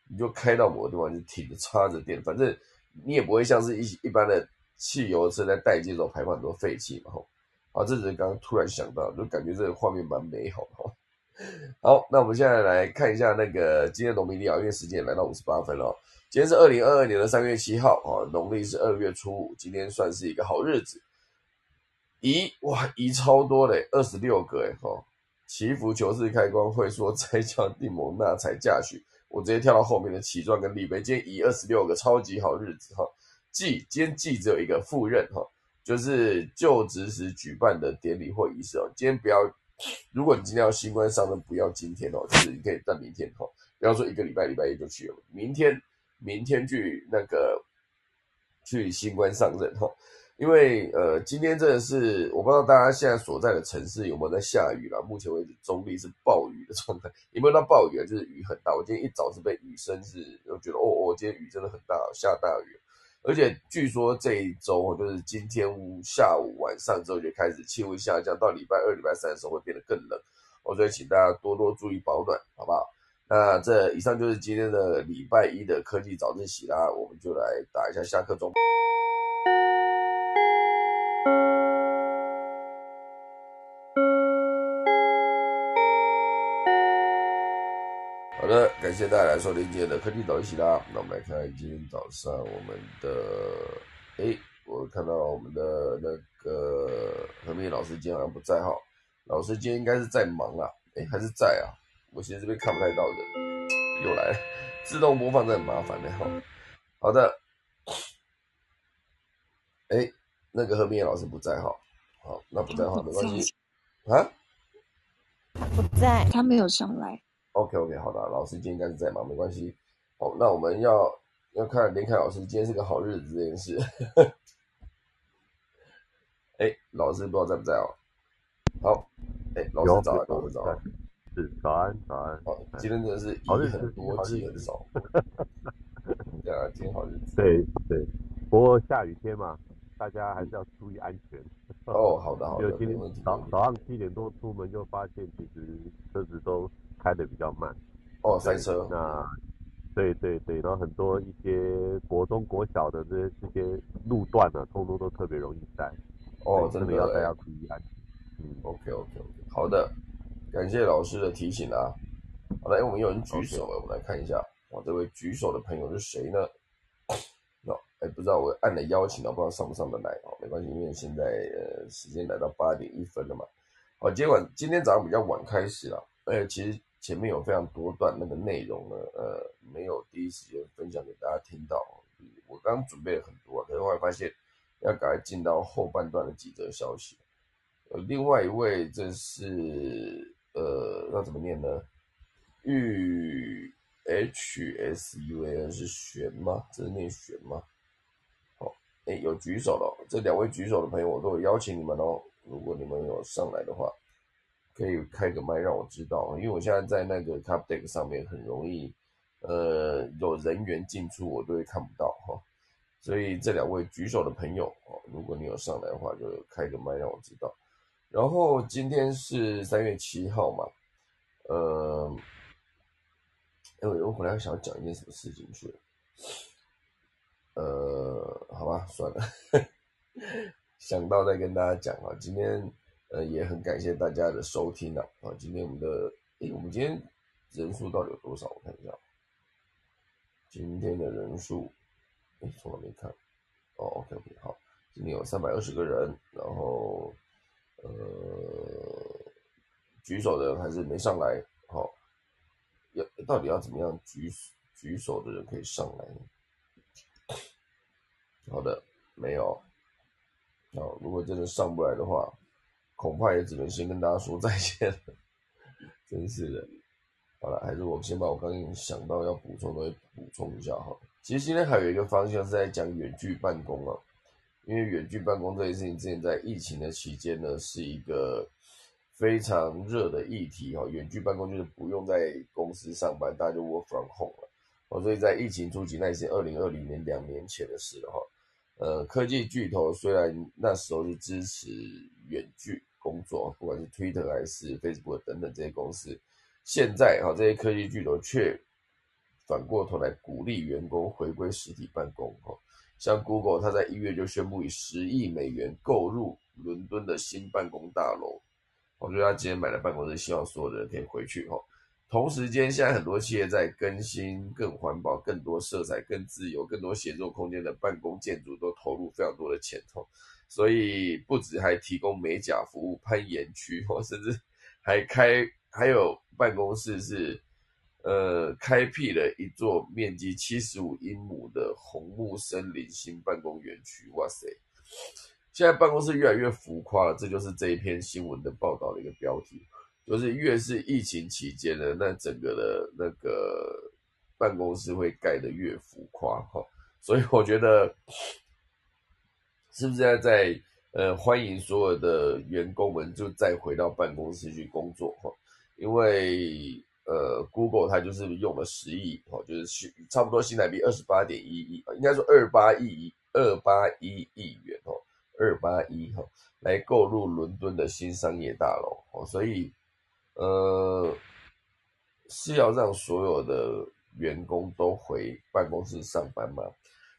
Speaker 1: 你就开到某个地方就停着插着电，反正你也不会像是一一般的汽油车在待机的时候排放很多废气嘛吼。啊，这只是刚刚突然想到，就感觉这个画面蛮美好的。好，那我们现在来看一下那个今天农历啊，因为时间也来到五十八分了。今天是二零二二年的三月七号啊，农历是二月初五，今天算是一个好日子。咦，哇，咦超多嘞，二十六个哎哈。祈福求是开光会说斋教地蒙纳财嫁娶。我直接跳到后面的起状跟立碑。今天以二十六个超级好日子哈，祭今天祭只有一个赴任哈，就是就职时举办的典礼或仪式哦。今天不要，如果你今天要新官上任，不要今天哦，就是你可以等明天哈。不要说一个礼拜礼拜一就去了，明天明天去那个去新官上任哈。因为呃，今天真的是我不知道大家现在所在的城市有没有在下雨了。目前为止，中立是暴雨的状态，有没有到暴雨啊？就是雨很大。我今天一早是被雨声是，就觉得哦哦，今天雨真的很大，下大雨。而且据说这一周就是今天下午晚上之后就开始气温下降，到礼拜二、礼拜三的时候会变得更冷。我所以请大家多多注意保暖，好不好？那这以上就是今天的礼拜一的科技早自习啦，我们就来打一下下课钟。的，感谢大家来收听今天的科技早一起啦。那我们来看今天早上我们的，哎，我看到我们的那个何明老师今天好像不在哈，老师今天应该是在忙啊，哎，还是在啊？我其实这边看不太到人，又来了，自动播放真很麻烦的哈。好的，哎，那个何明老师不在哈，好，那不在的话没关系啊，
Speaker 2: 不在，
Speaker 3: 他没有上来。
Speaker 1: OK OK，好的，老师今天应该是在忙，没关系。好，那我们要要看连凯老师今天是个好日子这件事。哎，老师不知道在不在哦。好，哎，老师早安，老师早安，
Speaker 4: 是早安早安。
Speaker 1: 好，今天真的是
Speaker 4: 好日
Speaker 1: 很多，集很少。对啊，今天好日子。
Speaker 4: 对对，不过下雨天嘛，大家还是要注意安全。
Speaker 1: 哦，好的好的，
Speaker 4: 今天早早上七点多出门就发现，其实车子都开的比较慢。
Speaker 1: 哦，塞车。
Speaker 4: 那对对对，然后很多一些国中国小的这些这些路段呢，通通都特别容易塞。
Speaker 1: 哦，真
Speaker 4: 的要大家注意安全。
Speaker 1: 嗯，OK OK OK，好的，感谢老师的提醒啊。好来，我们有人举手了，我们来看一下。哇，这位举手的朋友是谁呢？那哎，不知道我按了邀请了，不知道上不上得来哦。没关系，因为现在呃时间来到八点一分了嘛。好，今晚今天早上比较晚开始了，哎其实前面有非常多段那个内容呢，呃，没有第一时间分享给大家听到。我刚准备了很多，可是后来发现要赶快进到后半段的几则消息。呃，另外一位这是呃，要怎么念呢？玉。H S U A N 是玄吗？这是念玄吗？好，哎，有举手了。这两位举手的朋友，我都有邀请你们哦。如果你们有上来的话，可以开个麦让我知道。因为我现在在那个 Cup Deck 上面很容易，呃，有人员进出我都会看不到哈。所以这两位举手的朋友哦，如果你有上来的话，就开个麦让我知道。然后今天是三月七号嘛，呃。哎，我本来想讲一件什么事情去了，呃，好吧，算了，想到再跟大家讲啊。今天呃也很感谢大家的收听啊。啊，今天我们的，哎，我们今天人数到底有多少？我看一下，今天的人数，哎，从来没看。哦，OK OK，好，今天有三百二十个人，然后呃，举手的还是没上来，好。要到底要怎么样举举手的人可以上来呢？好的，没有。好，如果真的上不来的话，恐怕也只能先跟大家说再见了。真是的。好了，还是我先把我刚刚想到要补充的补充一下哈。其实今天还有一个方向是在讲远距办公啊，因为远距办公这件事情之前在疫情的期间呢，是一个。非常热的议题哈，远距办公就是不用在公司上班，大家就 work from home 了哦。所以在疫情初期，那也是二零二零年两年前的事了哈。呃，科技巨头虽然那时候是支持远距工作，不管是 Twitter 还是 Facebook 等等这些公司，现在哈这些科技巨头却反过头来鼓励员工回归实体办公哈。像 Google，它在一月就宣布以十亿美元购入伦敦的新办公大楼。我觉得他今天买了办公室，希望所有的人可以回去哈。同时间，现在很多企业在更新更环保、更多色彩、更自由、更多协作空间的办公建筑，都投入非常多的钱头。所以不止还提供美甲服务、攀岩区，甚至还开还有办公室是呃开辟了一座面积七十五英亩的红木森林新办公园区。哇塞！现在办公室越来越浮夸了，这就是这一篇新闻的报道的一个标题，就是越是疫情期间的那整个的那个办公室会盖得越浮夸哈，所以我觉得是不是在在呃欢迎所有的员工们就再回到办公室去工作哈，因为呃 Google 它就是用了十亿哈，就是差不多新台币二十八点一亿应该说二八亿二八一亿元哦。二八一哈，来购入伦敦的新商业大楼哦，所以呃是要让所有的员工都回办公室上班吗？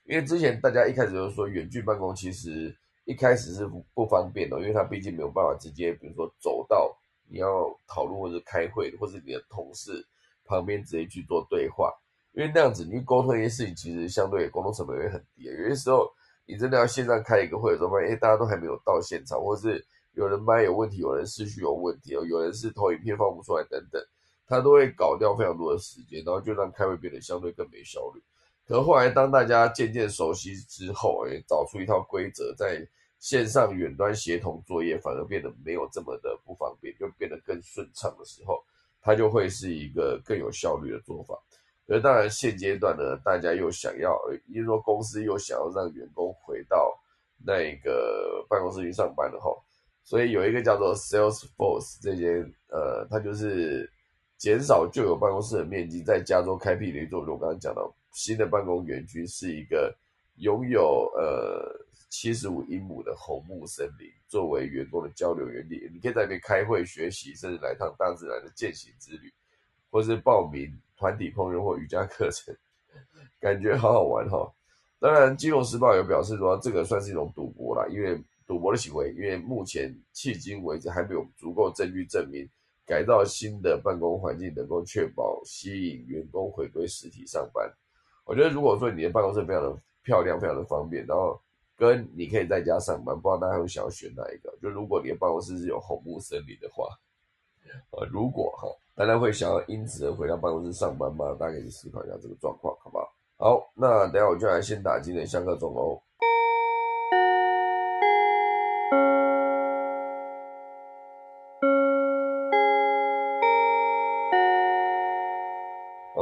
Speaker 1: 因为之前大家一开始就说远距办公，其实一开始是不方便的，因为他毕竟没有办法直接，比如说走到你要讨论或者开会，或者你的同事旁边直接去做对话，因为那样子你沟通一些事情，其实相对沟通成本会很低，有些时候。你真的要线上开一个会的时候，发现哎，大家都还没有到现场，或是有人麦有问题，有人视讯有问题，有人是投影片放不出来等等，他都会搞掉非常多的时间，然后就让开会变得相对更没效率。可后来当大家渐渐熟悉之后，哎，找出一套规则，在线上远端协同作业反而变得没有这么的不方便，就变得更顺畅的时候，它就会是一个更有效率的做法。而当然现阶段呢，大家又想要，也就是说公司又想要让员工回到那个办公室去上班了哈，所以有一个叫做 Salesforce 这些，呃，它就是减少旧有办公室的面积，在加州开辟的一座，我刚刚讲到新的办公园区是一个拥有呃七十五英亩的红木森林，作为员工的交流园地，你可以在那边开会、学习，甚至来趟大自然的践行之旅，或是报名团体烹饪或瑜伽课程，感觉好好玩哈。当然，《金融时报》有表示说，这个算是一种赌博啦，因为赌博的行为，因为目前迄今为止还没有足够证据证明改造新的办公环境能够确保吸引员工回归实体上班。我觉得，如果说你的办公室非常的漂亮、非常的方便，然后跟你可以在家上班，不知道大家会想要选哪一个？就如果你的办公室是有红木森林的话，呃，如果哈，大家会想要因此而回到办公室上班吗？大家可以思考一下这个状况，好不好？好，那等下我就来先打今天下课钟哦。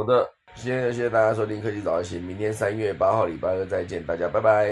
Speaker 1: 好的，谢谢谢谢大家收听科技早安行，明天三月八号礼拜二再见，大家拜拜。